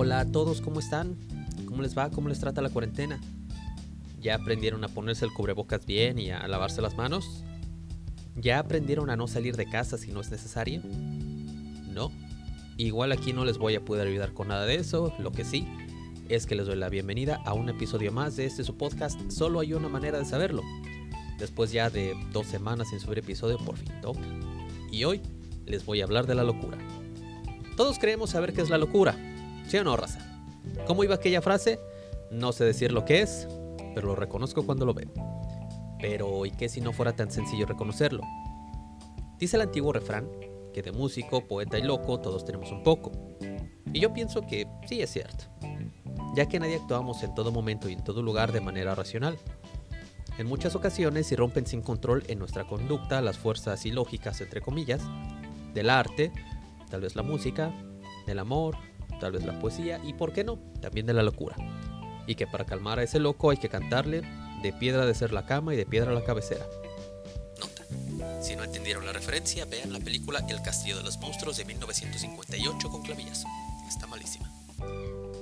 Hola a todos, ¿cómo están? ¿Cómo les va? ¿Cómo les trata la cuarentena? ¿Ya aprendieron a ponerse el cubrebocas bien y a lavarse las manos? ¿Ya aprendieron a no salir de casa si no es necesario? No. Igual aquí no les voy a poder ayudar con nada de eso, lo que sí es que les doy la bienvenida a un episodio más de este su podcast. Solo hay una manera de saberlo. Después ya de dos semanas sin subir episodio, por fin toca. Y hoy les voy a hablar de la locura. Todos creemos saber qué es la locura, ¿sí o no, raza? ¿Cómo iba aquella frase? No sé decir lo que es, pero lo reconozco cuando lo veo. Pero, ¿y qué si no fuera tan sencillo reconocerlo? Dice el antiguo refrán que de músico, poeta y loco todos tenemos un poco. Y yo pienso que sí es cierto, ya que nadie actuamos en todo momento y en todo lugar de manera racional. En muchas ocasiones irrompen sin control en nuestra conducta las fuerzas ilógicas, entre comillas, del arte, tal vez la música, del amor, tal vez la poesía y, por qué no, también de la locura. Y que para calmar a ese loco hay que cantarle de piedra de ser la cama y de piedra la cabecera. Nota. Si no entendieron la referencia, vean la película El Castillo de los Monstruos de 1958 con clavillazo. Está malísima.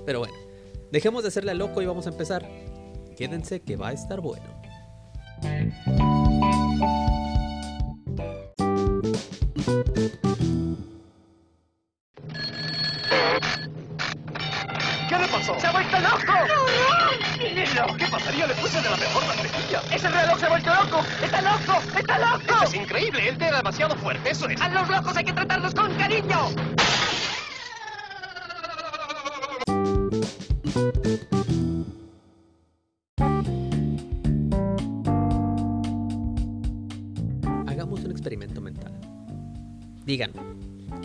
Pero bueno, dejemos de serle loco y vamos a empezar. Quédense que va a estar bueno.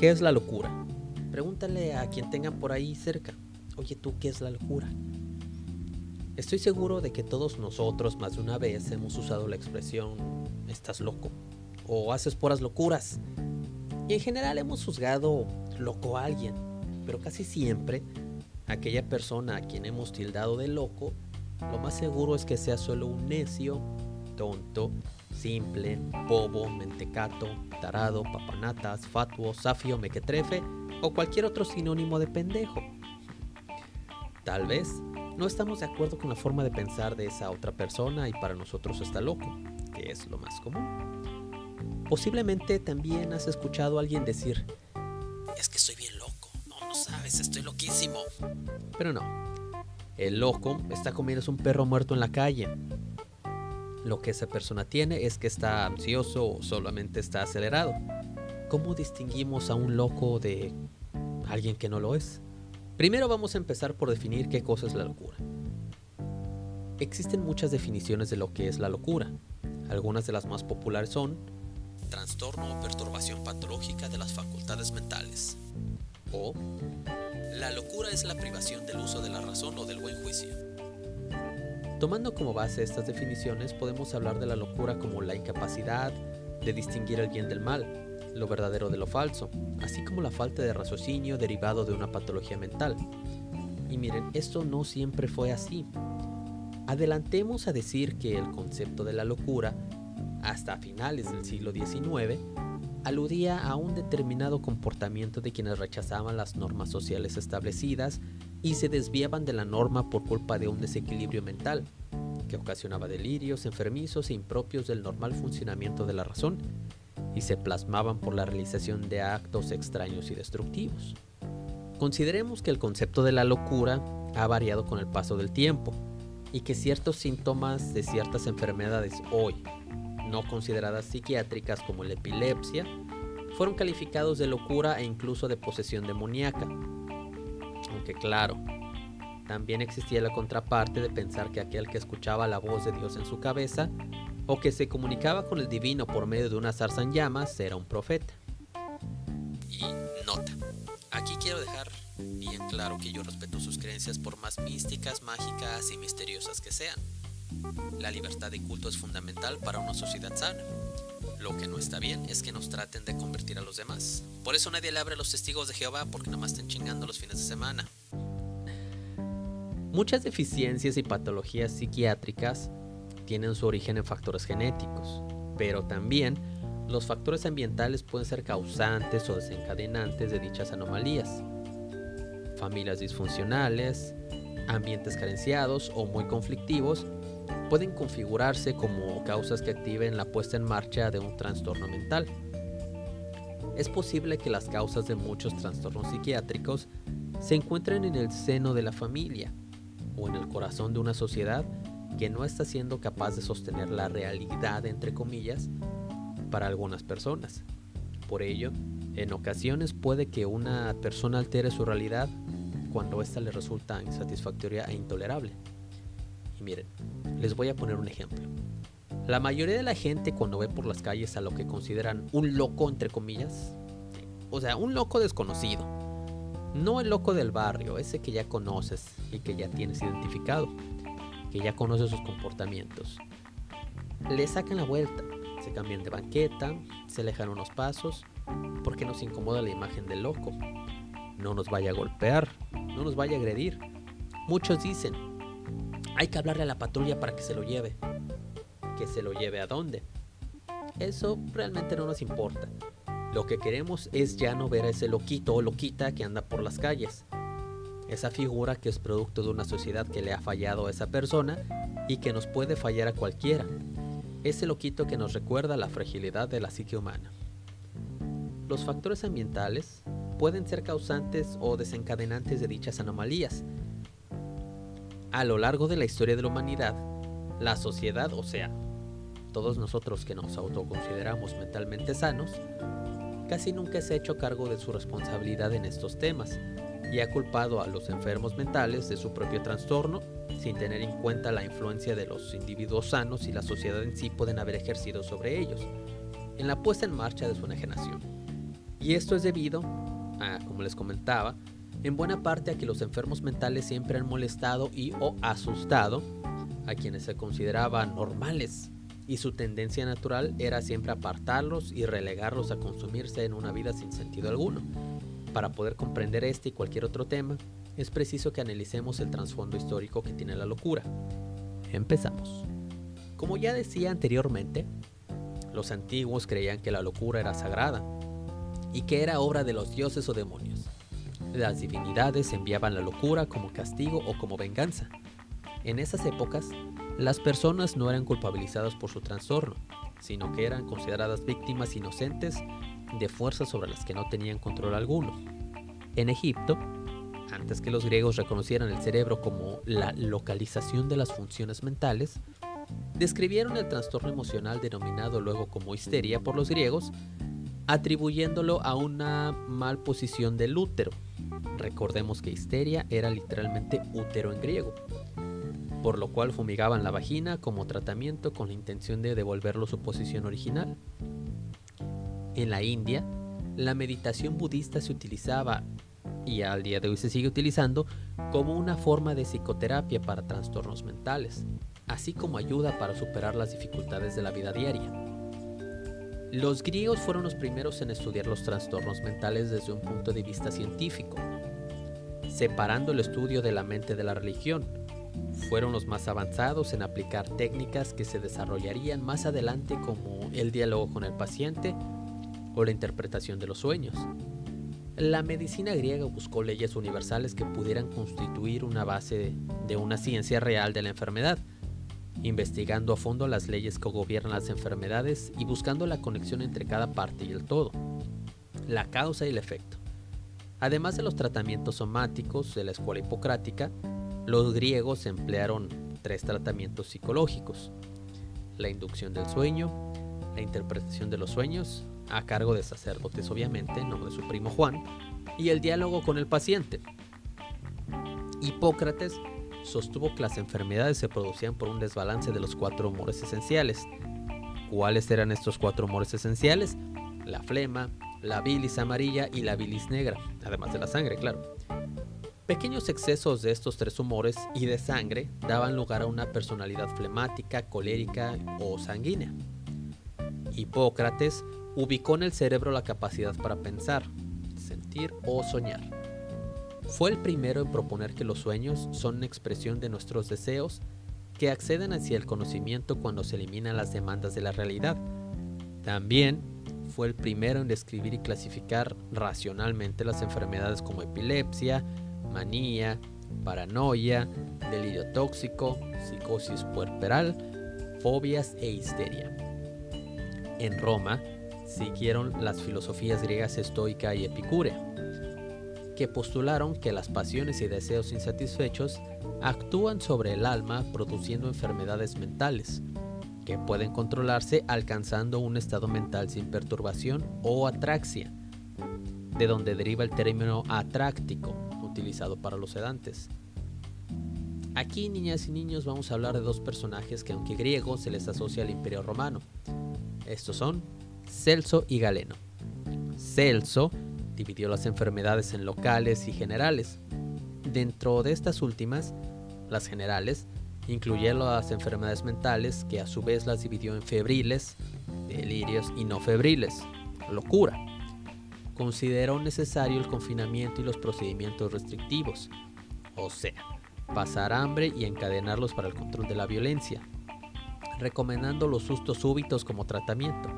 ¿Qué es la locura? Pregúntale a quien tengan por ahí cerca. Oye, ¿tú qué es la locura? Estoy seguro de que todos nosotros más de una vez hemos usado la expresión estás loco o haces puras locuras. Y en general hemos juzgado loco a alguien, pero casi siempre aquella persona a quien hemos tildado de loco, lo más seguro es que sea solo un necio, tonto, simple, bobo, mentecato, tarado, papanatas, fatuo, safio, mequetrefe o cualquier otro sinónimo de pendejo. Tal vez no estamos de acuerdo con la forma de pensar de esa otra persona y para nosotros está loco, que es lo más común. Posiblemente también has escuchado a alguien decir, es que estoy bien loco, no, no sabes, estoy loquísimo. Pero no, el loco está comiendo un perro muerto en la calle. Lo que esa persona tiene es que está ansioso o solamente está acelerado. ¿Cómo distinguimos a un loco de alguien que no lo es? Primero vamos a empezar por definir qué cosa es la locura. Existen muchas definiciones de lo que es la locura. Algunas de las más populares son trastorno o perturbación patológica de las facultades mentales o la locura es la privación del uso de la razón o del buen juicio. Tomando como base estas definiciones, podemos hablar de la locura como la incapacidad de distinguir el bien del mal, lo verdadero de lo falso, así como la falta de raciocinio derivado de una patología mental. Y miren, esto no siempre fue así. Adelantemos a decir que el concepto de la locura, hasta finales del siglo XIX, aludía a un determinado comportamiento de quienes rechazaban las normas sociales establecidas y se desviaban de la norma por culpa de un desequilibrio mental, que ocasionaba delirios enfermizos e impropios del normal funcionamiento de la razón, y se plasmaban por la realización de actos extraños y destructivos. Consideremos que el concepto de la locura ha variado con el paso del tiempo y que ciertos síntomas de ciertas enfermedades hoy, no consideradas psiquiátricas como la epilepsia, fueron calificados de locura e incluso de posesión demoníaca. Aunque claro, también existía la contraparte de pensar que aquel que escuchaba la voz de Dios en su cabeza o que se comunicaba con el divino por medio de una zarza en llamas era un profeta. Y nota, aquí quiero dejar bien claro que yo respeto sus creencias por más místicas, mágicas y misteriosas que sean. La libertad de culto es fundamental para una sociedad sana. Lo que no está bien es que nos traten de convertir a los demás. Por eso nadie le abre a los testigos de Jehová porque nada más están chingando los fines de semana. Muchas deficiencias y patologías psiquiátricas tienen su origen en factores genéticos, pero también los factores ambientales pueden ser causantes o desencadenantes de dichas anomalías. Familias disfuncionales, ambientes carenciados o muy conflictivos pueden configurarse como causas que activen la puesta en marcha de un trastorno mental. Es posible que las causas de muchos trastornos psiquiátricos se encuentren en el seno de la familia o en el corazón de una sociedad que no está siendo capaz de sostener la realidad, entre comillas, para algunas personas. Por ello, en ocasiones puede que una persona altere su realidad cuando ésta le resulta insatisfactoria e intolerable. Y miren, les voy a poner un ejemplo. La mayoría de la gente cuando ve por las calles a lo que consideran un loco, entre comillas, o sea, un loco desconocido, no el loco del barrio, ese que ya conoces y que ya tienes identificado, que ya conoces sus comportamientos, le sacan la vuelta, se cambian de banqueta, se alejan unos pasos, porque nos incomoda la imagen del loco. No nos vaya a golpear, no nos vaya a agredir. Muchos dicen, hay que hablarle a la patrulla para que se lo lleve. ¿Que se lo lleve a dónde? Eso realmente no nos importa. Lo que queremos es ya no ver a ese loquito o loquita que anda por las calles. Esa figura que es producto de una sociedad que le ha fallado a esa persona y que nos puede fallar a cualquiera. Ese loquito que nos recuerda la fragilidad de la psique humana. Los factores ambientales pueden ser causantes o desencadenantes de dichas anomalías. A lo largo de la historia de la humanidad, la sociedad, o sea, todos nosotros que nos autoconsideramos mentalmente sanos, casi nunca se ha hecho cargo de su responsabilidad en estos temas y ha culpado a los enfermos mentales de su propio trastorno sin tener en cuenta la influencia de los individuos sanos y la sociedad en sí pueden haber ejercido sobre ellos en la puesta en marcha de su enajenación. Y esto es debido a, como les comentaba, en buena parte a que los enfermos mentales siempre han molestado y o asustado a quienes se consideraban normales y su tendencia natural era siempre apartarlos y relegarlos a consumirse en una vida sin sentido alguno. Para poder comprender este y cualquier otro tema, es preciso que analicemos el trasfondo histórico que tiene la locura. Empezamos. Como ya decía anteriormente, los antiguos creían que la locura era sagrada y que era obra de los dioses o demonios. Las divinidades enviaban la locura como castigo o como venganza. En esas épocas, las personas no eran culpabilizadas por su trastorno, sino que eran consideradas víctimas inocentes de fuerzas sobre las que no tenían control alguno. En Egipto, antes que los griegos reconocieran el cerebro como la localización de las funciones mentales, describieron el trastorno emocional denominado luego como histeria por los griegos, atribuyéndolo a una mal posición del útero. Recordemos que histeria era literalmente útero en griego, por lo cual fumigaban la vagina como tratamiento con la intención de devolverlo su posición original. En la India, la meditación budista se utilizaba y al día de hoy se sigue utilizando como una forma de psicoterapia para trastornos mentales, así como ayuda para superar las dificultades de la vida diaria. Los griegos fueron los primeros en estudiar los trastornos mentales desde un punto de vista científico, separando el estudio de la mente de la religión. Fueron los más avanzados en aplicar técnicas que se desarrollarían más adelante como el diálogo con el paciente o la interpretación de los sueños. La medicina griega buscó leyes universales que pudieran constituir una base de una ciencia real de la enfermedad, investigando a fondo las leyes que gobiernan las enfermedades y buscando la conexión entre cada parte y el todo, la causa y el efecto. Además de los tratamientos somáticos de la escuela hipocrática, los griegos emplearon tres tratamientos psicológicos, la inducción del sueño, la interpretación de los sueños, a cargo de sacerdotes obviamente, no de su primo Juan, y el diálogo con el paciente. Hipócrates sostuvo que las enfermedades se producían por un desbalance de los cuatro humores esenciales. ¿Cuáles eran estos cuatro humores esenciales? La flema, la bilis amarilla y la bilis negra, además de la sangre, claro. Pequeños excesos de estos tres humores y de sangre daban lugar a una personalidad flemática, colérica o sanguínea. Hipócrates ubicó en el cerebro la capacidad para pensar, sentir o soñar. Fue el primero en proponer que los sueños son una expresión de nuestros deseos que acceden hacia el conocimiento cuando se eliminan las demandas de la realidad. También fue el primero en describir y clasificar racionalmente las enfermedades como epilepsia, manía, paranoia, delirio tóxico, psicosis puerperal, fobias e histeria. En Roma siguieron las filosofías griegas estoica y epicúrea, que postularon que las pasiones y deseos insatisfechos actúan sobre el alma produciendo enfermedades mentales, que pueden controlarse alcanzando un estado mental sin perturbación o atraxia, de donde deriva el término atráctico, utilizado para los sedantes. Aquí, niñas y niños, vamos a hablar de dos personajes que aunque griegos se les asocia al imperio romano. Estos son Celso y Galeno. Celso dividió las enfermedades en locales y generales. Dentro de estas últimas, las generales incluyeron las enfermedades mentales que a su vez las dividió en febriles, delirios y no febriles, locura consideró necesario el confinamiento y los procedimientos restrictivos, o sea, pasar hambre y encadenarlos para el control de la violencia, recomendando los sustos súbitos como tratamiento.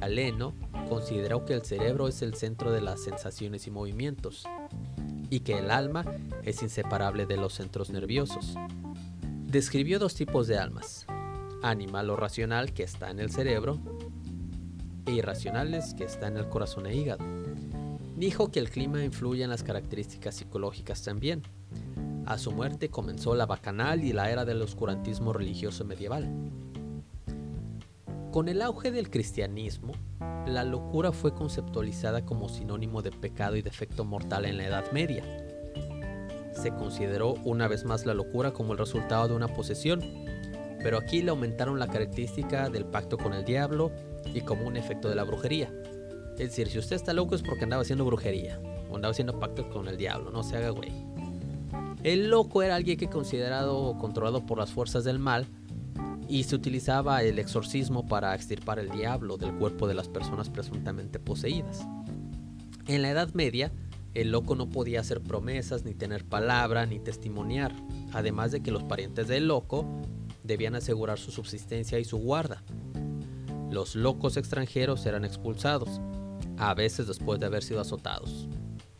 Galeno consideró que el cerebro es el centro de las sensaciones y movimientos, y que el alma es inseparable de los centros nerviosos. Describió dos tipos de almas, animal o racional que está en el cerebro e irracionales que está en el corazón e hígado. Dijo que el clima influye en las características psicológicas también. A su muerte comenzó la bacanal y la era del oscurantismo religioso medieval. Con el auge del cristianismo, la locura fue conceptualizada como sinónimo de pecado y defecto mortal en la Edad Media. Se consideró una vez más la locura como el resultado de una posesión, pero aquí le aumentaron la característica del pacto con el diablo y como un efecto de la brujería. Es decir, si usted está loco es porque andaba haciendo brujería o andaba haciendo pactos con el diablo, no se haga güey. El loco era alguien que considerado controlado por las fuerzas del mal y se utilizaba el exorcismo para extirpar el diablo del cuerpo de las personas presuntamente poseídas. En la Edad Media, el loco no podía hacer promesas, ni tener palabra, ni testimoniar, además de que los parientes del loco debían asegurar su subsistencia y su guarda. Los locos extranjeros eran expulsados, a veces después de haber sido azotados.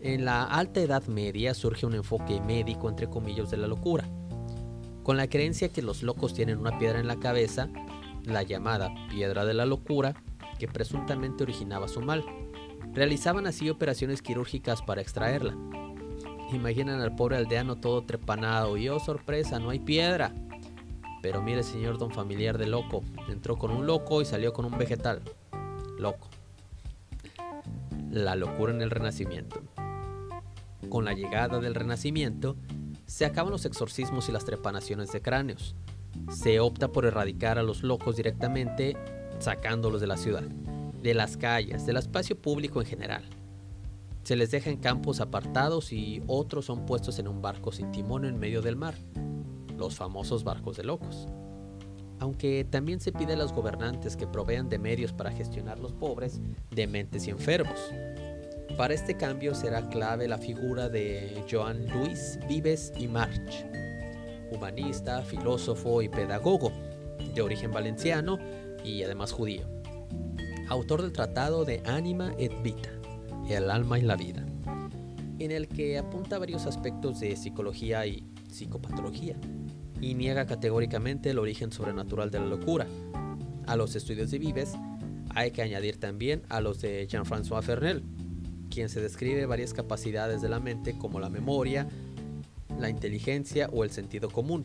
En la alta edad media surge un enfoque médico entre comillas de la locura, con la creencia que los locos tienen una piedra en la cabeza, la llamada piedra de la locura, que presuntamente originaba su mal. Realizaban así operaciones quirúrgicas para extraerla. Imaginan al pobre aldeano todo trepanado y oh sorpresa, no hay piedra. Pero mire, señor don familiar de loco, entró con un loco y salió con un vegetal. Loco. La locura en el Renacimiento. Con la llegada del Renacimiento, se acaban los exorcismos y las trepanaciones de cráneos. Se opta por erradicar a los locos directamente, sacándolos de la ciudad, de las calles, del espacio público en general. Se les deja en campos apartados y otros son puestos en un barco sin timón en medio del mar los famosos barcos de locos. Aunque también se pide a los gobernantes que provean de medios para gestionar los pobres, dementes y enfermos. Para este cambio será clave la figura de Joan Luis Vives y March, humanista, filósofo y pedagogo, de origen valenciano y además judío, autor del tratado de Anima et Vita, el alma y la vida, en el que apunta varios aspectos de psicología y psicopatología y niega categóricamente el origen sobrenatural de la locura. A los estudios de Vives hay que añadir también a los de Jean-François Fernel, quien se describe varias capacidades de la mente como la memoria, la inteligencia o el sentido común,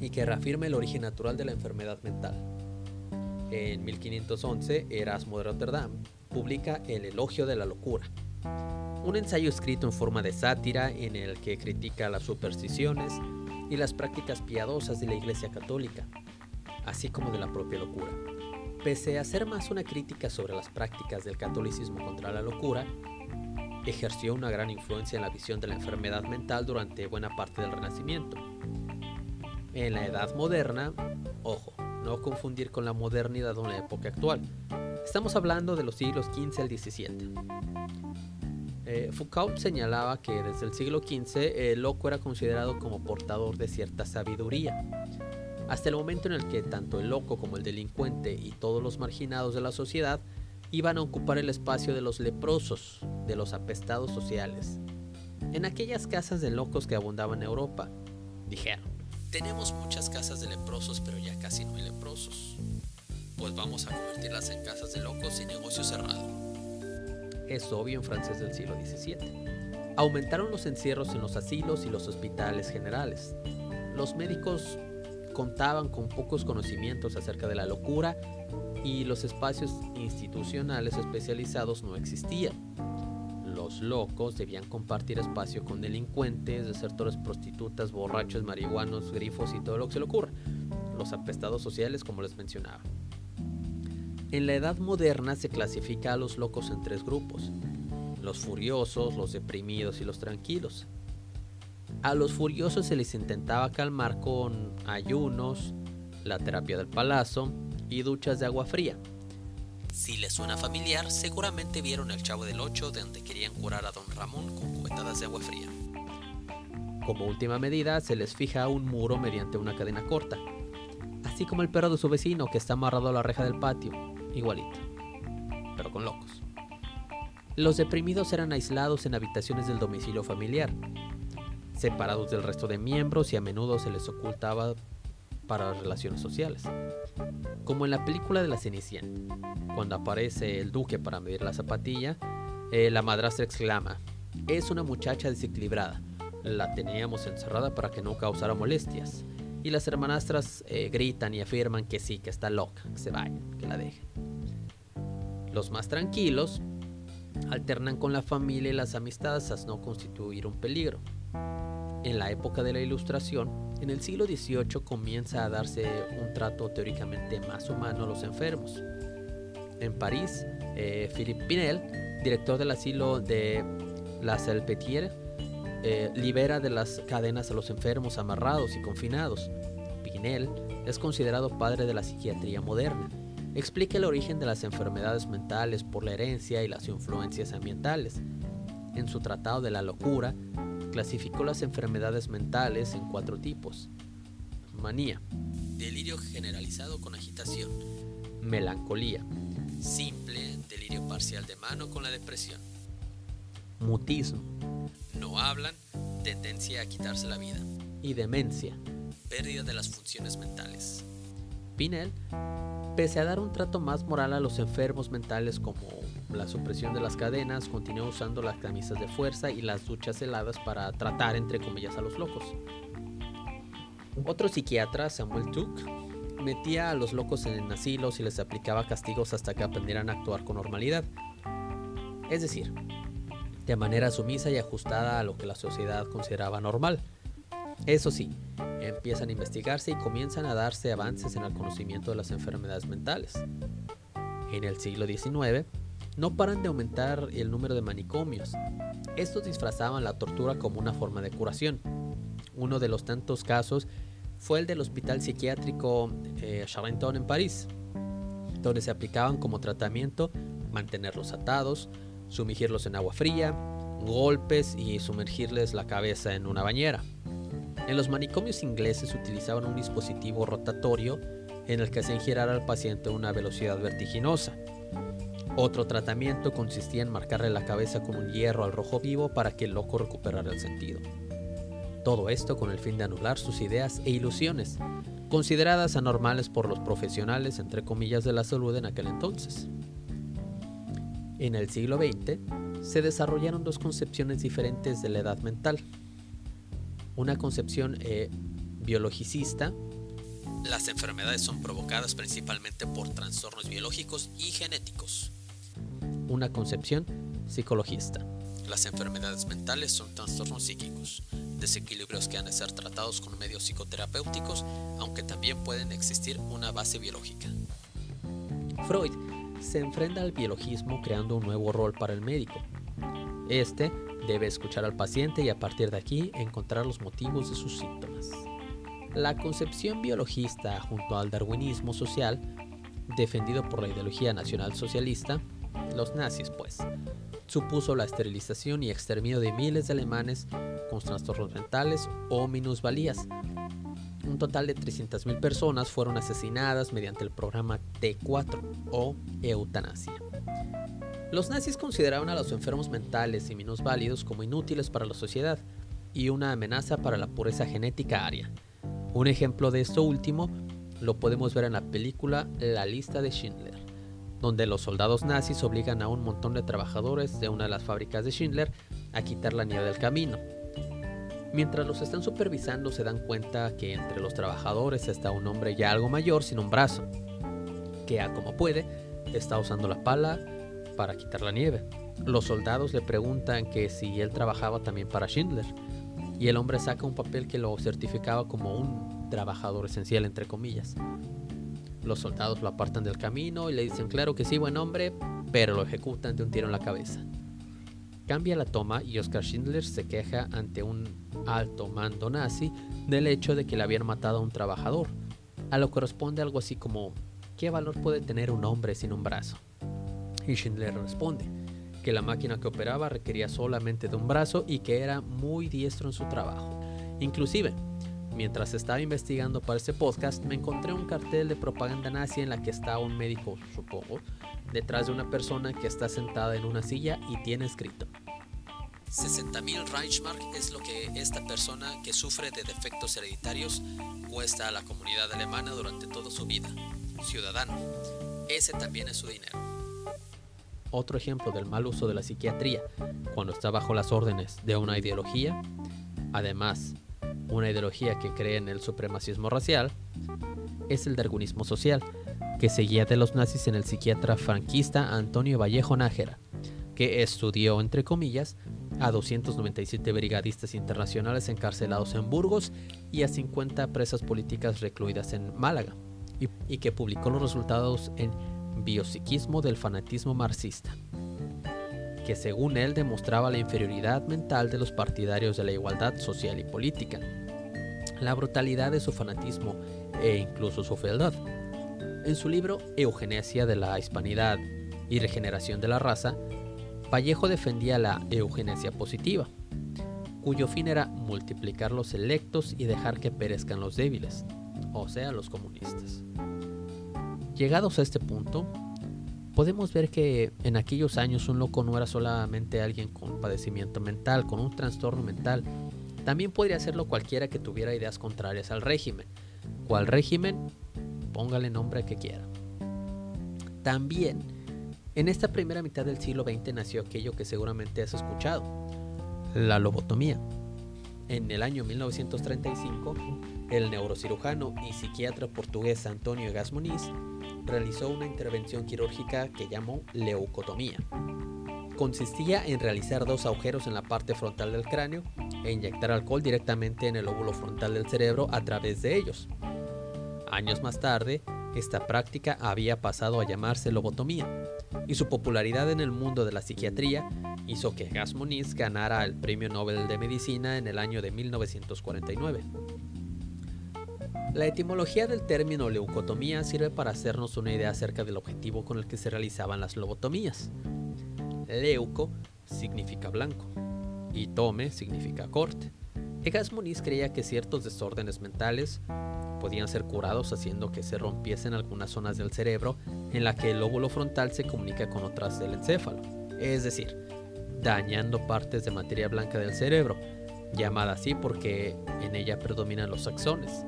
y que reafirma el origen natural de la enfermedad mental. En 1511, Erasmo de Rotterdam publica El elogio de la locura, un ensayo escrito en forma de sátira en el que critica las supersticiones, y las prácticas piadosas de la Iglesia Católica, así como de la propia locura. Pese a ser más una crítica sobre las prácticas del catolicismo contra la locura, ejerció una gran influencia en la visión de la enfermedad mental durante buena parte del Renacimiento. En la Edad Moderna, ojo, no confundir con la modernidad de una época actual, estamos hablando de los siglos XV al XVII. Eh, Foucault señalaba que desde el siglo XV el loco era considerado como portador de cierta sabiduría, hasta el momento en el que tanto el loco como el delincuente y todos los marginados de la sociedad iban a ocupar el espacio de los leprosos, de los apestados sociales. en aquellas casas de locos que abundaban en Europa. Dijeron, tenemos muchas casas de leprosos, pero ya casi no hay leprosos. Pues vamos a convertirlas en casas de locos y negocio cerrado. Es obvio en francés del siglo XVII. Aumentaron los encierros en los asilos y los hospitales generales. Los médicos contaban con pocos conocimientos acerca de la locura y los espacios institucionales especializados no existían los locos debían compartir espacio con delincuentes, desertores, prostitutas, borrachos, marihuanos, grifos y todo lo que se le ocurra. Los apestados sociales, como les mencionaba. En la edad moderna se clasifica a los locos en tres grupos. Los furiosos, los deprimidos y los tranquilos. A los furiosos se les intentaba calmar con ayunos, la terapia del palazo y duchas de agua fría. Si les suena familiar, seguramente vieron el Chavo del Ocho de donde querían curar a Don Ramón con cubetadas de agua fría. Como última medida, se les fija un muro mediante una cadena corta, así como el perro de su vecino que está amarrado a la reja del patio, igualito, pero con locos. Los deprimidos eran aislados en habitaciones del domicilio familiar, separados del resto de miembros y a menudo se les ocultaba para las relaciones sociales. Como en la película de la Cenicienta, cuando aparece el duque para medir la zapatilla, eh, la madrastra exclama, es una muchacha desequilibrada, la teníamos encerrada para que no causara molestias. Y las hermanastras eh, gritan y afirman que sí, que está loca, que se vaya, que la dejen. Los más tranquilos alternan con la familia y las amistades hasta no constituir un peligro. En la época de la Ilustración, en el siglo XVIII comienza a darse un trato teóricamente más humano a los enfermos. En París, eh, Philippe Pinel, director del asilo de La Salpêtrière, eh, libera de las cadenas a los enfermos amarrados y confinados. Pinel es considerado padre de la psiquiatría moderna. Explica el origen de las enfermedades mentales por la herencia y las influencias ambientales. En su Tratado de la Locura, clasificó las enfermedades mentales en cuatro tipos. Manía, delirio generalizado con agitación. Melancolía, simple delirio parcial de mano con la depresión. Mutismo, no hablan, tendencia a quitarse la vida. Y demencia, pérdida de las funciones mentales. Pinel, pese a dar un trato más moral a los enfermos mentales como la supresión de las cadenas, continuó usando las camisas de fuerza y las duchas heladas para tratar, entre comillas, a los locos. Otro psiquiatra, Samuel Tuck, metía a los locos en asilos y les aplicaba castigos hasta que aprendieran a actuar con normalidad. Es decir, de manera sumisa y ajustada a lo que la sociedad consideraba normal. Eso sí, empiezan a investigarse y comienzan a darse avances en el conocimiento de las enfermedades mentales. En el siglo XIX, no paran de aumentar el número de manicomios. Estos disfrazaban la tortura como una forma de curación. Uno de los tantos casos fue el del hospital psiquiátrico eh, Charenton en París, donde se aplicaban como tratamiento mantenerlos atados, sumergirlos en agua fría, golpes y sumergirles la cabeza en una bañera. En los manicomios ingleses utilizaban un dispositivo rotatorio en el que hacían girar al paciente a una velocidad vertiginosa. Otro tratamiento consistía en marcarle la cabeza con un hierro al rojo vivo para que el loco recuperara el sentido. Todo esto con el fin de anular sus ideas e ilusiones, consideradas anormales por los profesionales, entre comillas, de la salud en aquel entonces. En el siglo XX se desarrollaron dos concepciones diferentes de la edad mental. Una concepción eh, biologicista. Las enfermedades son provocadas principalmente por trastornos biológicos y genéticos una concepción psicologista. Las enfermedades mentales son trastornos psíquicos, desequilibrios que han de ser tratados con medios psicoterapéuticos, aunque también pueden existir una base biológica. Freud se enfrenta al biologismo creando un nuevo rol para el médico. Este debe escuchar al paciente y a partir de aquí encontrar los motivos de sus síntomas. La concepción biologista junto al darwinismo social, defendido por la ideología nacional socialista, los nazis, pues, supuso la esterilización y exterminio de miles de alemanes con trastornos mentales o minusvalías. Un total de 300.000 personas fueron asesinadas mediante el programa T4 o eutanasia. Los nazis consideraban a los enfermos mentales y minusválidos como inútiles para la sociedad y una amenaza para la pureza genética aria. Un ejemplo de esto último lo podemos ver en la película La lista de Schindler, donde los soldados nazis obligan a un montón de trabajadores de una de las fábricas de Schindler a quitar la nieve del camino. Mientras los están supervisando se dan cuenta que entre los trabajadores está un hombre ya algo mayor sin un brazo, que a como puede está usando la pala para quitar la nieve. Los soldados le preguntan que si él trabajaba también para Schindler y el hombre saca un papel que lo certificaba como un trabajador esencial entre comillas. Los soldados lo apartan del camino y le dicen claro que sí, buen hombre, pero lo ejecutan de un tiro en la cabeza. Cambia la toma y Oscar Schindler se queja ante un alto mando nazi del hecho de que le habían matado a un trabajador, a lo que responde algo así como ¿qué valor puede tener un hombre sin un brazo? Y Schindler responde que la máquina que operaba requería solamente de un brazo y que era muy diestro en su trabajo. Inclusive, mientras estaba investigando para este podcast, me encontré un cartel de propaganda nazi en la que está un médico, supongo, detrás de una persona que está sentada en una silla y tiene escrito 60.000 Reichsmark es lo que esta persona que sufre de defectos hereditarios cuesta a la comunidad alemana durante toda su vida. Ciudadano, ese también es su dinero. Otro ejemplo del mal uso de la psiquiatría cuando está bajo las órdenes de una ideología, además una ideología que cree en el supremacismo racial, es el darwinismo social, que seguía de los nazis en el psiquiatra franquista Antonio Vallejo Nájera, que estudió, entre comillas, a 297 brigadistas internacionales encarcelados en Burgos y a 50 presas políticas recluidas en Málaga, y, que publicó los resultados en Biopsiquismo del fanatismo marxista, que según él demostraba la inferioridad mental de los partidarios de la igualdad social y política, la brutalidad de su fanatismo e incluso su fealdad. En su libro Eugenesia de la Hispanidad y Regeneración de la Raza, Vallejo defendía la eugenesia positiva, cuyo fin era multiplicar los electos y dejar que perezcan los débiles, o sea, los comunistas. Llegados a este punto, podemos ver que en aquellos años un loco no era solamente alguien con padecimiento mental, con un trastorno mental, también podría serlo cualquiera que tuviera ideas contrarias al régimen. ¿Cuál régimen? Póngale nombre que quiera. También en esta primera mitad del siglo XX nació aquello que seguramente has escuchado, la lobotomía. En el año 1935, el neurocirujano y psiquiatra portugués Antonio Gasmoniz realizó una intervención quirúrgica que llamó leucotomía. Consistía en realizar dos agujeros en la parte frontal del cráneo e inyectar alcohol directamente en el óvulo frontal del cerebro a través de ellos. Años más tarde, esta práctica había pasado a llamarse lobotomía y su popularidad en el mundo de la psiquiatría hizo que Gas ganara el Premio Nobel de Medicina en el año de 1949. La etimología del término leucotomía sirve para hacernos una idea acerca del objetivo con el que se realizaban las lobotomías. Leuco significa blanco y tome significa corte. Egas creía que ciertos desórdenes mentales podían ser curados haciendo que se rompiesen algunas zonas del cerebro en la que el lóbulo frontal se comunica con otras del encéfalo, es decir, dañando partes de materia blanca del cerebro, llamada así porque en ella predominan los axones,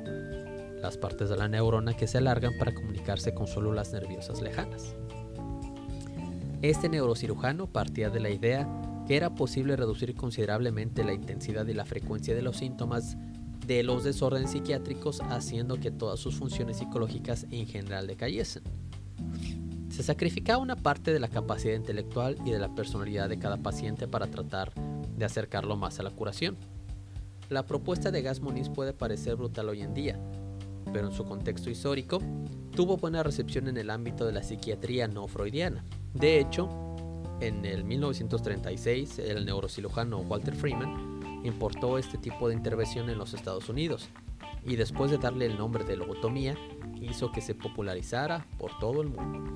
las partes de la neurona que se alargan para comunicarse con células nerviosas lejanas. Este neurocirujano partía de la idea que era posible reducir considerablemente la intensidad y la frecuencia de los síntomas de los desórdenes psiquiátricos haciendo que todas sus funciones psicológicas en general decayesen. Se sacrificaba una parte de la capacidad intelectual y de la personalidad de cada paciente para tratar de acercarlo más a la curación. La propuesta de Gas puede parecer brutal hoy en día, pero en su contexto histórico tuvo buena recepción en el ámbito de la psiquiatría no freudiana. De hecho, en el 1936, el neurocirujano Walter Freeman importó este tipo de intervención en los Estados Unidos y después de darle el nombre de lobotomía hizo que se popularizara por todo el mundo.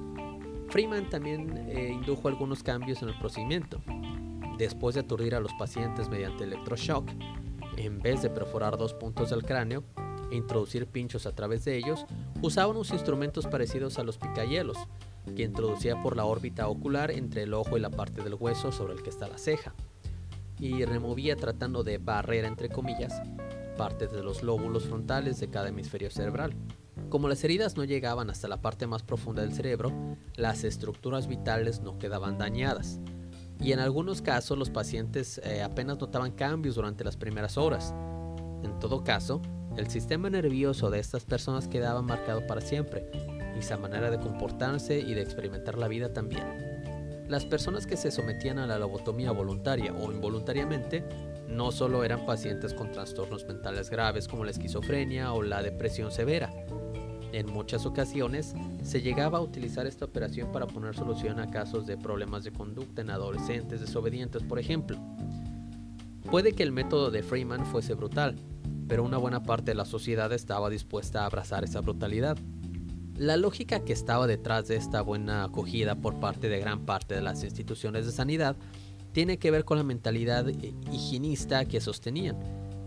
Freeman también eh, indujo algunos cambios en el procedimiento. Después de aturdir a los pacientes mediante electroshock, en vez de perforar dos puntos del cráneo introducir pinchos a través de ellos, usaban unos instrumentos parecidos a los picayelos, que introducía por la órbita ocular entre el ojo y la parte del hueso sobre el que está la ceja, y removía tratando de barrer, entre comillas, partes de los lóbulos frontales de cada hemisferio cerebral. Como las heridas no llegaban hasta la parte más profunda del cerebro, las estructuras vitales no quedaban dañadas. Y en algunos casos los pacientes eh, apenas notaban cambios durante las primeras horas. En todo caso, el sistema nervioso de estas personas quedaba marcado para siempre, y su manera de comportarse y de experimentar la vida también. Las personas que se sometían a la lobotomía voluntaria o involuntariamente no solo eran pacientes con trastornos mentales graves como la esquizofrenia o la depresión severa, en muchas ocasiones se llegaba a utilizar esta operación para poner solución a casos de problemas de conducta en adolescentes desobedientes, por ejemplo. Puede que el método de Freeman fuese brutal, pero una buena parte de la sociedad estaba dispuesta a abrazar esa brutalidad. La lógica que estaba detrás de esta buena acogida por parte de gran parte de las instituciones de sanidad tiene que ver con la mentalidad higienista que sostenían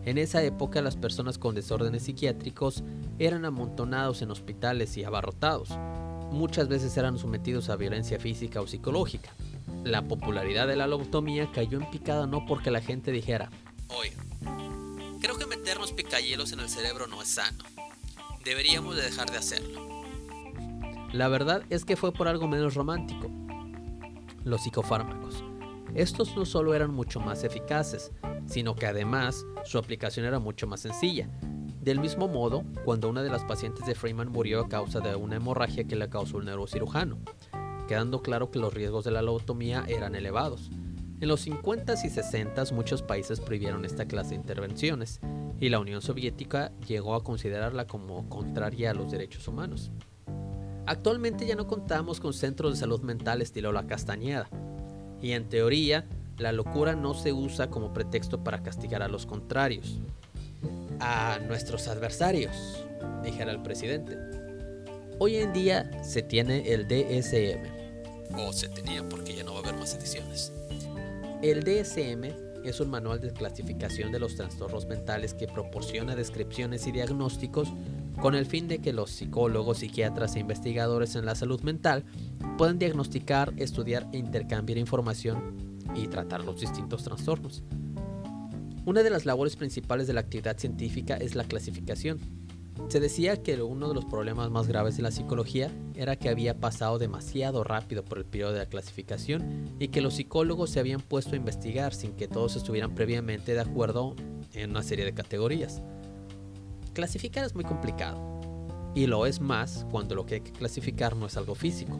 en esa época las personas con desórdenes psiquiátricos eran amontonados en hospitales y abarrotados. Muchas veces eran sometidos a violencia física o psicológica. La popularidad de la lobotomía cayó en picada no porque la gente dijera, oye, creo que meternos picayelos en el cerebro no es sano. Deberíamos de dejar de hacerlo. La verdad es que fue por algo menos romántico. Los psicofármacos. Estos no solo eran mucho más eficaces, sino que además su aplicación era mucho más sencilla. Del mismo modo, cuando una de las pacientes de Freeman murió a causa de una hemorragia que le causó el neurocirujano, quedando claro que los riesgos de la lobotomía eran elevados. En los 50s y 60s muchos países prohibieron esta clase de intervenciones y la Unión Soviética llegó a considerarla como contraria a los derechos humanos. Actualmente ya no contamos con centros de salud mental estilo La Castañeda, y en teoría la locura no se usa como pretexto para castigar a los contrarios, a nuestros adversarios, dijera el presidente. Hoy en día se tiene el DSM, o se tenía porque ya no va a haber más ediciones. El DSM es un manual de clasificación de los trastornos mentales que proporciona descripciones y diagnósticos con el fin de que los psicólogos, psiquiatras e investigadores en la salud mental puedan diagnosticar, estudiar e intercambiar información y tratar los distintos trastornos. Una de las labores principales de la actividad científica es la clasificación. Se decía que uno de los problemas más graves de la psicología era que había pasado demasiado rápido por el periodo de la clasificación y que los psicólogos se habían puesto a investigar sin que todos estuvieran previamente de acuerdo en una serie de categorías. Clasificar es muy complicado y lo es más cuando lo que hay que clasificar no es algo físico,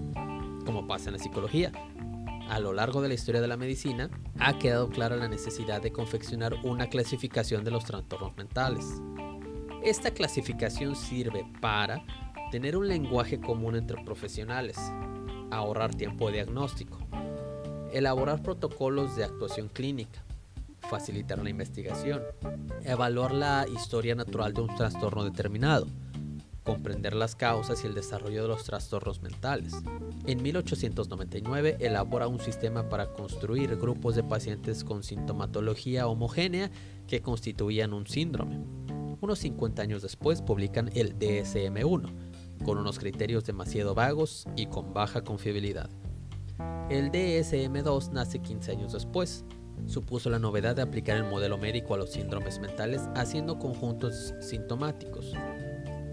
como pasa en la psicología, a lo largo de la historia de la medicina, ha quedado clara la necesidad de confeccionar una clasificación de los trastornos mentales. Esta clasificación sirve para tener un lenguaje común entre profesionales, ahorrar tiempo diagnóstico, elaborar protocolos de actuación clínica, facilitar la investigación, evaluar la historia natural de un trastorno determinado, comprender las causas y el desarrollo de los trastornos mentales. En 1899 elabora un sistema para construir grupos de pacientes con sintomatología homogénea que constituían un síndrome. Unos 50 años después publican el DSM-1, con unos criterios demasiado vagos y con baja confiabilidad. El DSM-2 nace 15 años después. Supuso la novedad de aplicar el modelo médico a los síndromes mentales haciendo conjuntos sintomáticos,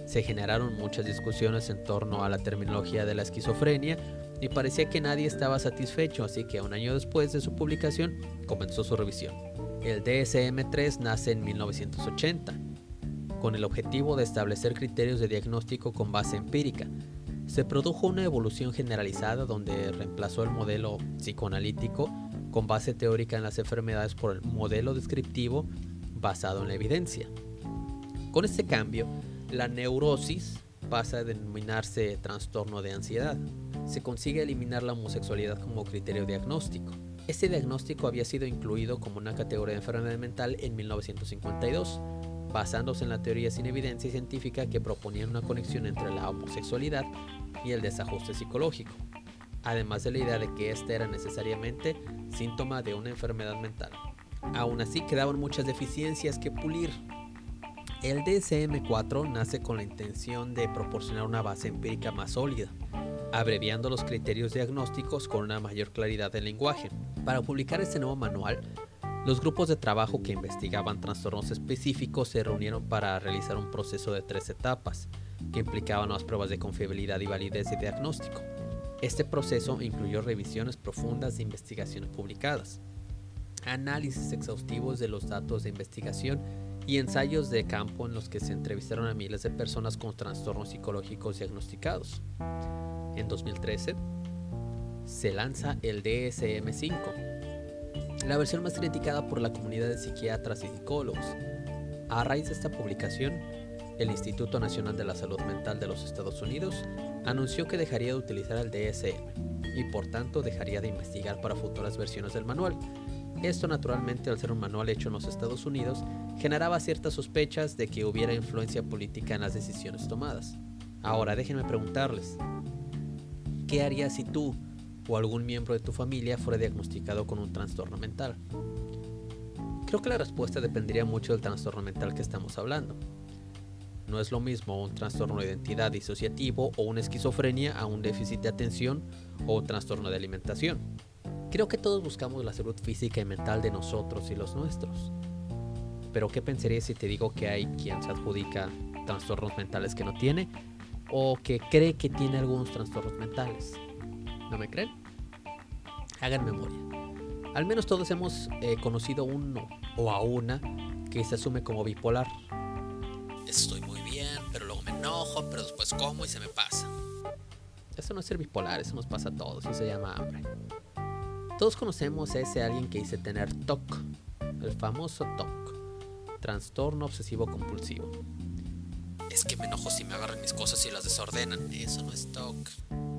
se generaron muchas discusiones en torno a la terminología de la esquizofrenia y parecía que nadie estaba satisfecho, así que un año después de su publicación comenzó su revisión. El DSM-3 nace en 1980, con el objetivo de establecer criterios de diagnóstico con base empírica. Se produjo una evolución generalizada donde reemplazó el modelo psicoanalítico con base teórica en las enfermedades por el modelo descriptivo basado en la evidencia. Con este cambio, la neurosis pasa a denominarse trastorno de ansiedad. Se consigue eliminar la homosexualidad como criterio diagnóstico. Este diagnóstico había sido incluido como una categoría de enfermedad mental en 1952, basándose en la teoría sin evidencia científica que proponía una conexión entre la homosexualidad y el desajuste psicológico, además de la idea de que ésta era necesariamente síntoma de una enfermedad mental. Aún así quedaban muchas deficiencias que pulir el DSM-4 nace con la intención de proporcionar una base empírica más sólida, abreviando los criterios diagnósticos con una mayor claridad del lenguaje. Para publicar este nuevo manual, los grupos de trabajo que investigaban trastornos específicos se reunieron para realizar un proceso de tres etapas, que implicaban las pruebas de confiabilidad y validez de diagnóstico. Este proceso incluyó revisiones profundas de investigaciones publicadas, análisis exhaustivos de los datos de investigación y ensayos de campo en los que se entrevistaron a miles de personas con trastornos psicológicos diagnosticados. En 2013, se lanza el DSM-5, la versión más criticada por la comunidad de psiquiatras y psicólogos. A raíz de esta publicación, el Instituto Nacional de la Salud Mental de los Estados Unidos anunció que dejaría de utilizar el DSM y por tanto dejaría de investigar para futuras versiones del manual, esto naturalmente al ser un manual hecho en los Estados Unidos generaba ciertas sospechas de que hubiera influencia política en las decisiones tomadas. Ahora déjenme preguntarles, ¿qué harías si tú o algún miembro de tu familia fuera diagnosticado con un trastorno mental? Creo que la respuesta dependería mucho del trastorno mental que estamos hablando. No es lo mismo un trastorno de identidad disociativo o una esquizofrenia a un déficit de atención o un trastorno de alimentación. Creo que todos buscamos la salud física y mental de nosotros y los nuestros. Pero ¿qué pensarías si te digo que hay quien se adjudica trastornos mentales que no tiene o que cree que tiene algunos trastornos mentales? ¿No me creen? Hagan memoria. Al menos todos hemos eh, conocido uno o a una que se asume como bipolar. Estoy muy bien, pero luego me enojo, pero después como y se me pasa. Eso no es ser bipolar, eso nos pasa a todos, eso se llama hambre. Todos conocemos a ese alguien que dice tener TOC, el famoso TOC, trastorno obsesivo compulsivo. Es que me enojo si me agarran mis cosas y las desordenan. Eso no es TOC.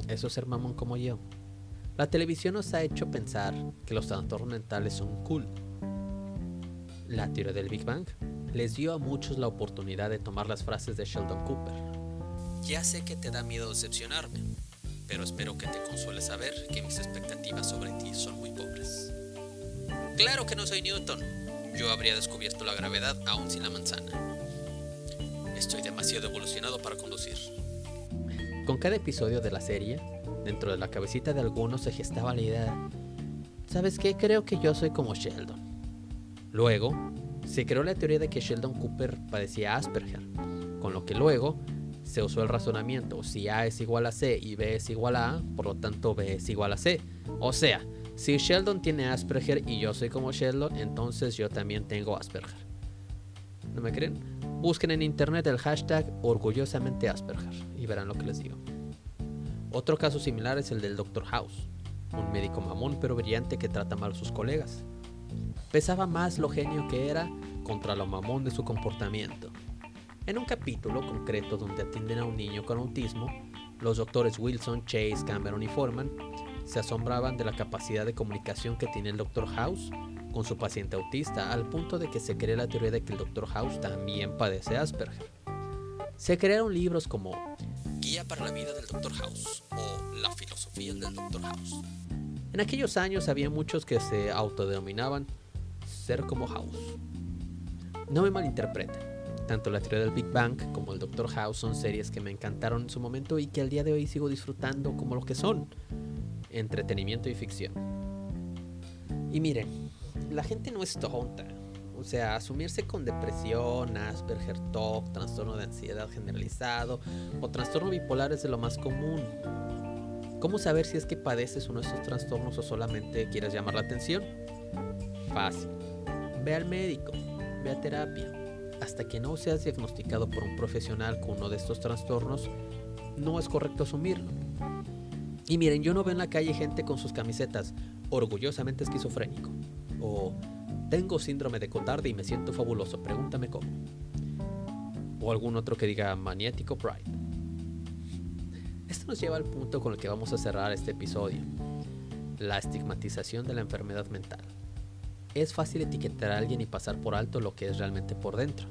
Eso es ser mamón como yo. La televisión nos ha hecho pensar que los trastornos mentales son cool. La teoría del Big Bang les dio a muchos la oportunidad de tomar las frases de Sheldon Cooper. Ya sé que te da miedo decepcionarme, pero espero que te consuele saber que mis expectativas sobre ti son muy pobres. Claro que no soy Newton. Yo habría descubierto la gravedad aún sin la manzana. Estoy demasiado evolucionado para conducir. Con cada episodio de la serie, dentro de la cabecita de algunos se gestaba la idea, ¿sabes qué? Creo que yo soy como Sheldon. Luego, se creó la teoría de que Sheldon Cooper padecía Asperger, con lo que luego se usó el razonamiento, si A es igual a C y B es igual a A, por lo tanto B es igual a C. O sea, si Sheldon tiene Asperger y yo soy como Sheldon, entonces yo también tengo Asperger. ¿No me creen? Busquen en internet el hashtag orgullosamente Asperger y verán lo que les digo. Otro caso similar es el del Dr. House, un médico mamón pero brillante que trata mal a sus colegas. Pesaba más lo genio que era contra lo mamón de su comportamiento. En un capítulo concreto donde atienden a un niño con autismo, los doctores Wilson, Chase, Cameron y Foreman se asombraban de la capacidad de comunicación que tiene el Dr. House con su paciente autista, al punto de que se cree la teoría de que el Dr. House también padece Asperger. Se crearon libros como Guía para la vida del Dr. House o La filosofía del Dr. House. En aquellos años había muchos que se autodenominaban ser como House. No me malinterpreten. Tanto la teoría del Big Bang como el Doctor House son series que me encantaron en su momento y que al día de hoy sigo disfrutando como lo que son, entretenimiento y ficción. Y miren, la gente no es tonta. O sea, asumirse con depresión, Asperger, TOC, trastorno de ansiedad generalizado o trastorno bipolar es de lo más común. ¿Cómo saber si es que padeces uno de estos trastornos o solamente quieres llamar la atención? Fácil. Ve al médico, ve a terapia hasta que no seas diagnosticado por un profesional con uno de estos trastornos, no es correcto asumirlo. Y miren, yo no veo en la calle gente con sus camisetas orgullosamente esquizofrénico tengo síndrome de Cotard y me siento fabuloso, pregúntame cómo. O algún otro que diga maniático pride. Esto nos lleva al punto con el que vamos a cerrar este episodio, la estigmatización de la enfermedad mental es fácil etiquetar a alguien y pasar por alto lo que es realmente por dentro.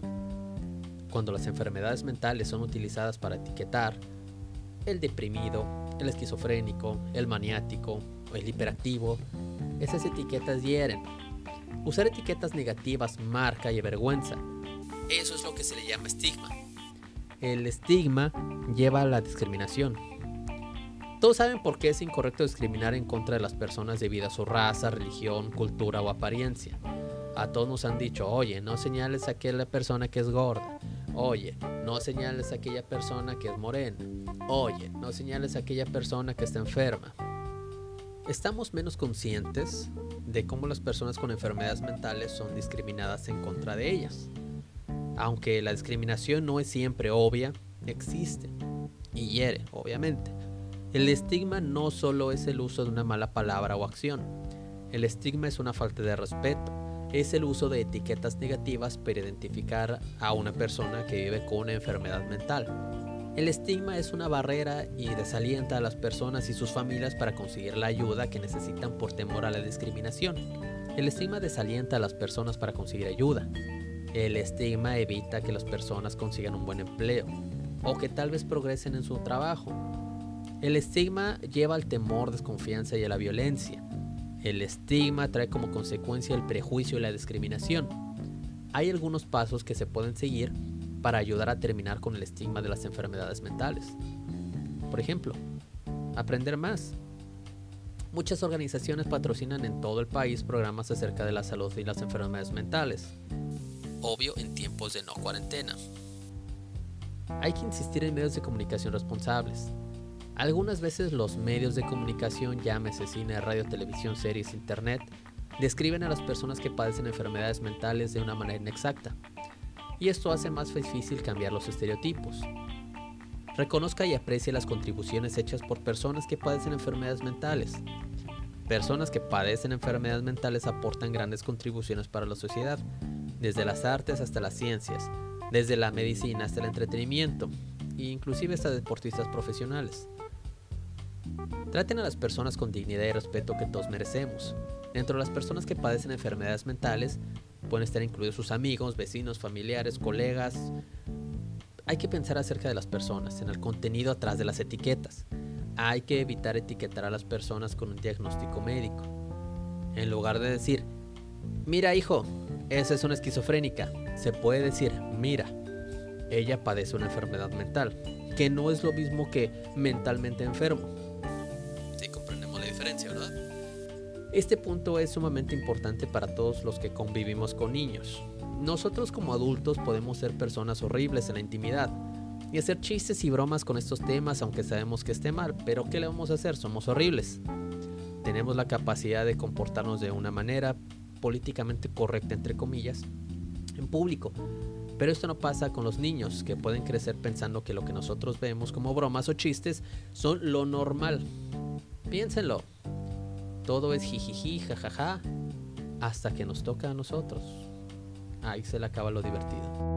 Cuando las enfermedades mentales son utilizadas para etiquetar el deprimido, el esquizofrénico, el maniático o el hiperactivo, esas etiquetas hieren. Usar etiquetas negativas marca y avergüenza. Eso es lo que se le llama estigma. El estigma lleva a la discriminación. Todos saben por qué es incorrecto discriminar en contra de las personas debido a su raza, religión, cultura o apariencia. A todos nos han dicho, oye, no señales a aquella persona que es gorda. Oye, no señales a aquella persona que es morena. Oye, no señales a aquella persona que está enferma. Estamos menos conscientes de cómo las personas con enfermedades mentales son discriminadas en contra de ellas. Aunque la discriminación no es siempre obvia, existe y hiere, obviamente. El estigma no solo es el uso de una mala palabra o acción. El estigma es una falta de respeto. Es el uso de etiquetas negativas para identificar a una persona que vive con una enfermedad mental. El estigma es una barrera y desalienta a las personas y sus familias para conseguir la ayuda que necesitan por temor a la discriminación. El estigma desalienta a las personas para conseguir ayuda. El estigma evita que las personas consigan un buen empleo o que tal vez progresen en su trabajo. El estigma lleva al temor, desconfianza y a la violencia. El estigma trae como consecuencia el prejuicio y la discriminación. Hay algunos pasos que se pueden seguir para ayudar a terminar con el estigma de las enfermedades mentales. Por ejemplo, aprender más. Muchas organizaciones patrocinan en todo el país programas acerca de la salud y las enfermedades mentales obvio en tiempos de no cuarentena. Hay que insistir en medios de comunicación responsables. Algunas veces los medios de comunicación, llámese cine, radio, televisión, series, internet, describen a las personas que padecen enfermedades mentales de una manera inexacta. Y esto hace más difícil cambiar los estereotipos. Reconozca y aprecie las contribuciones hechas por personas que padecen enfermedades mentales. Personas que padecen enfermedades mentales aportan grandes contribuciones para la sociedad, desde las artes hasta las ciencias, desde la medicina hasta el entretenimiento, e inclusive hasta deportistas profesionales. Traten a las personas con dignidad y respeto que todos merecemos. Dentro de las personas que padecen enfermedades mentales pueden estar incluidos sus amigos, vecinos, familiares, colegas. Hay que pensar acerca de las personas, en el contenido atrás de las etiquetas. Hay que evitar etiquetar a las personas con un diagnóstico médico. En lugar de decir, mira hijo, esa es una esquizofrénica. Se puede decir, mira, ella padece una enfermedad mental, que no es lo mismo que mentalmente enfermo. Este punto es sumamente importante para todos los que convivimos con niños. Nosotros como adultos podemos ser personas horribles en la intimidad y hacer chistes y bromas con estos temas aunque sabemos que esté mal, pero ¿qué le vamos a hacer? Somos horribles. Tenemos la capacidad de comportarnos de una manera, políticamente correcta, entre comillas, en público. Pero esto no pasa con los niños, que pueden crecer pensando que lo que nosotros vemos como bromas o chistes son lo normal. Piénsenlo. Todo es jijiji, jajaja, hasta que nos toca a nosotros. Ahí se le acaba lo divertido.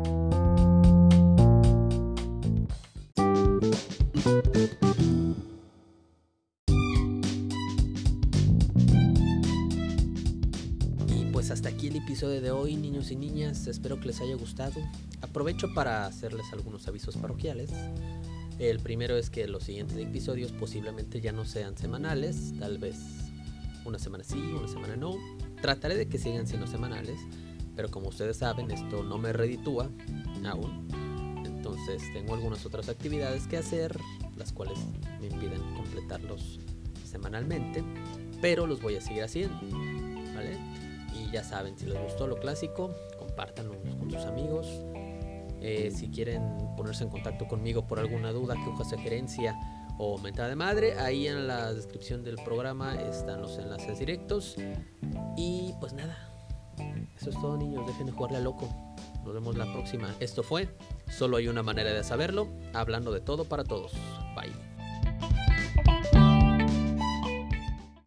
hasta aquí el episodio de hoy, niños y niñas. Espero que les haya gustado. Aprovecho para hacerles algunos avisos parroquiales. El primero es que los siguientes episodios posiblemente ya no sean semanales, tal vez una semana sí, una semana no. Trataré de que sigan siendo semanales, pero como ustedes saben, esto no me reditúa aún. Entonces tengo algunas otras actividades que hacer, las cuales me impiden completarlos semanalmente, pero los voy a seguir haciendo. ¿Vale? ya saben, si les gustó lo clásico, compártanlo con sus amigos. Eh, si quieren ponerse en contacto conmigo por alguna duda, queja, sugerencia o mentada de madre, ahí en la descripción del programa están los enlaces directos. Y pues nada, eso es todo niños, dejen de jugarle a loco. Nos vemos la próxima. Esto fue Solo hay una manera de saberlo, hablando de todo para todos. Bye.